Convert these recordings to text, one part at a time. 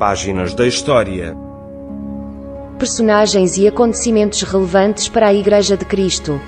Páginas da História. Personagens e acontecimentos relevantes para a Igreja de Cristo.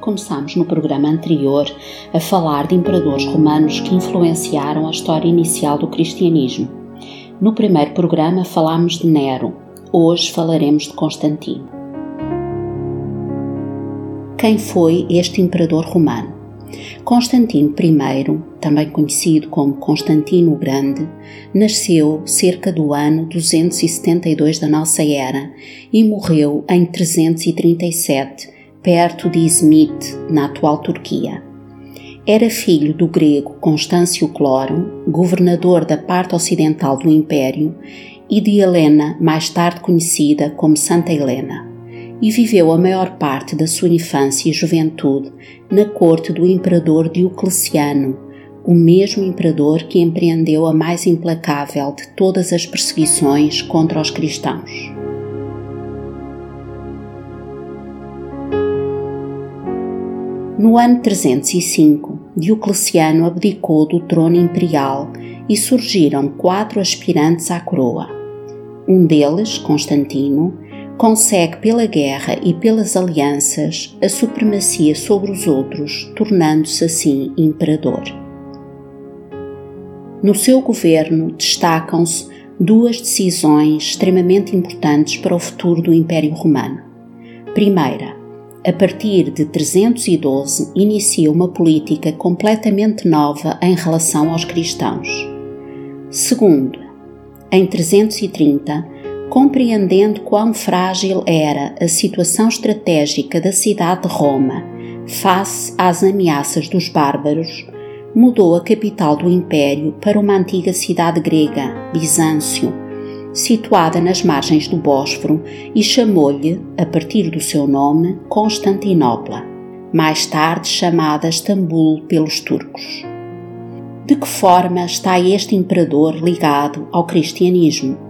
Começámos no programa anterior a falar de imperadores romanos que influenciaram a história inicial do cristianismo. No primeiro programa falámos de Nero, hoje falaremos de Constantino. Quem foi este imperador romano? Constantino I, também conhecido como Constantino o Grande, nasceu cerca do ano 272 da nossa era e morreu em 337 perto de Izmit, na atual Turquia. Era filho do grego Constâncio Cloro, governador da parte ocidental do Império, e de Helena, mais tarde conhecida como Santa Helena, e viveu a maior parte da sua infância e juventude na corte do imperador Diocleciano, o mesmo imperador que empreendeu a mais implacável de todas as perseguições contra os cristãos. No ano 305, Diocleciano abdicou do trono imperial e surgiram quatro aspirantes à coroa. Um deles, Constantino, consegue pela guerra e pelas alianças a supremacia sobre os outros, tornando-se assim imperador. No seu governo destacam-se duas decisões extremamente importantes para o futuro do Império Romano. Primeira, a partir de 312, inicia uma política completamente nova em relação aos cristãos. Segundo, em 330, compreendendo quão frágil era a situação estratégica da cidade de Roma face às ameaças dos bárbaros, mudou a capital do império para uma antiga cidade grega, Bizâncio, situada nas margens do Bósforo, e chamou-lhe, a partir do seu nome, Constantinopla, mais tarde chamada Istambul pelos turcos. De que forma está este imperador ligado ao cristianismo?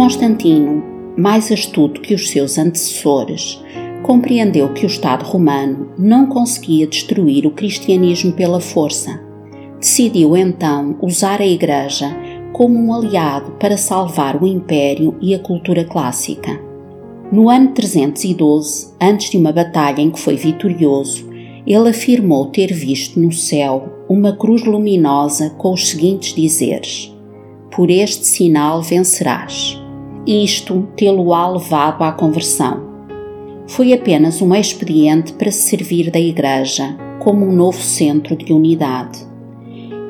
Constantino, mais astuto que os seus antecessores, compreendeu que o Estado romano não conseguia destruir o cristianismo pela força decidiu então usar a Igreja como um aliado para salvar o Império e a cultura clássica. No ano 312, antes de uma batalha em que foi vitorioso, ele afirmou ter visto no céu uma cruz luminosa com os seguintes dizeres: Por este sinal vencerás. Isto tê-lo-á levado à conversão. Foi apenas um expediente para se servir da Igreja como um novo centro de unidade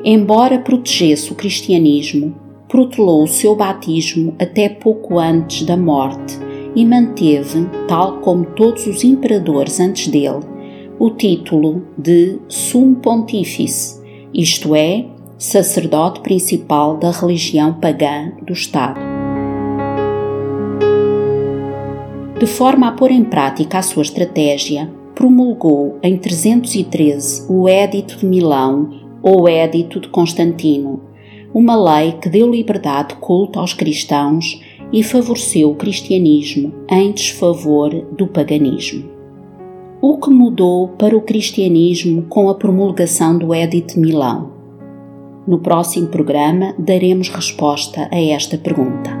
embora protegesse o cristianismo, protelou o seu batismo até pouco antes da morte e manteve, tal como todos os imperadores antes dele, o título de Sumo Pontífice, isto é, sacerdote principal da religião pagã do Estado. De forma a pôr em prática a sua estratégia, promulgou em 313 o Édito de Milão ou Édito de Constantino, uma lei que deu liberdade de culto aos cristãos e favoreceu o cristianismo em desfavor do paganismo. O que mudou para o cristianismo com a promulgação do Édito de Milão? No próximo programa daremos resposta a esta pergunta.